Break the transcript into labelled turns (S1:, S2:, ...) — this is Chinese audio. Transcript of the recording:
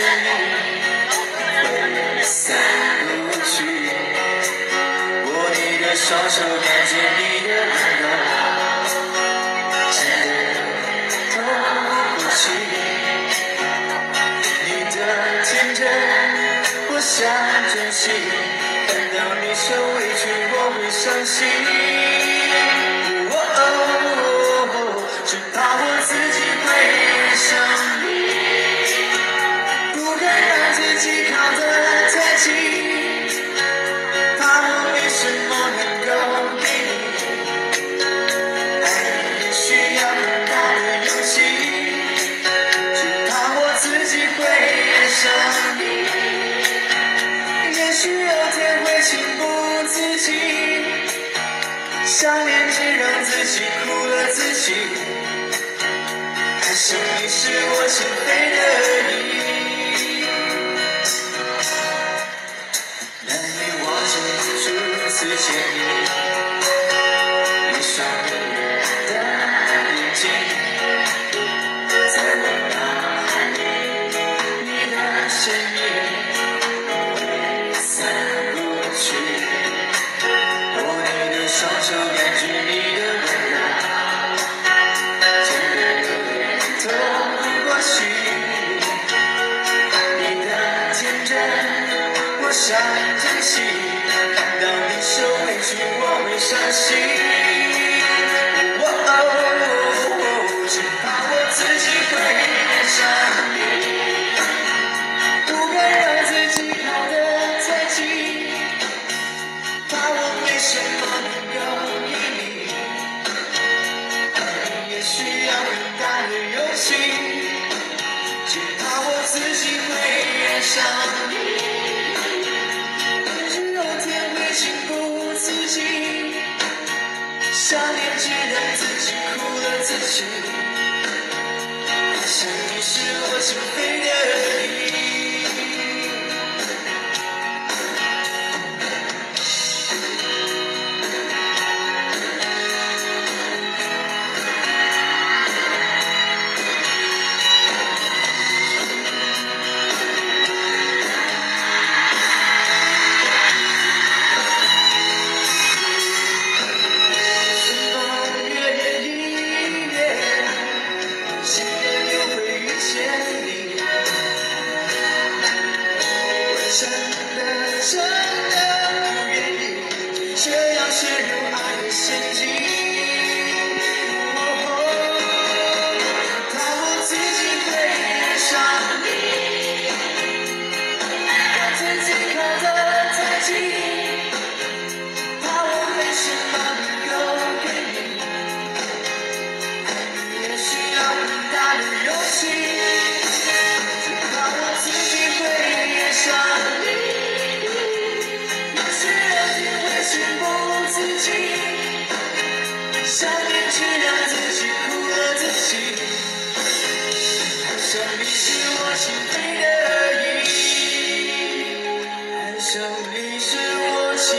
S1: 挥散不去，握你的双手，看见你的温柔，真的透不去。你的天真，我想珍惜。看到你受委屈，我会伤心。只。有天会情不自禁，想念只让自己苦了自己。爱上你是我情非得已，难以忘记初次见面。双手，感觉你的温柔，简单的点透不过去。你的天真，我想珍惜。看到你受委屈，我会伤心。上你。也许有天会情不自禁，想念只让自己苦了自己。爱上你是我情非得见你。我真的真的不愿意这样陷入爱的陷阱。只让自己苦了自己。爱上你是我情非得已，爱上你是我情。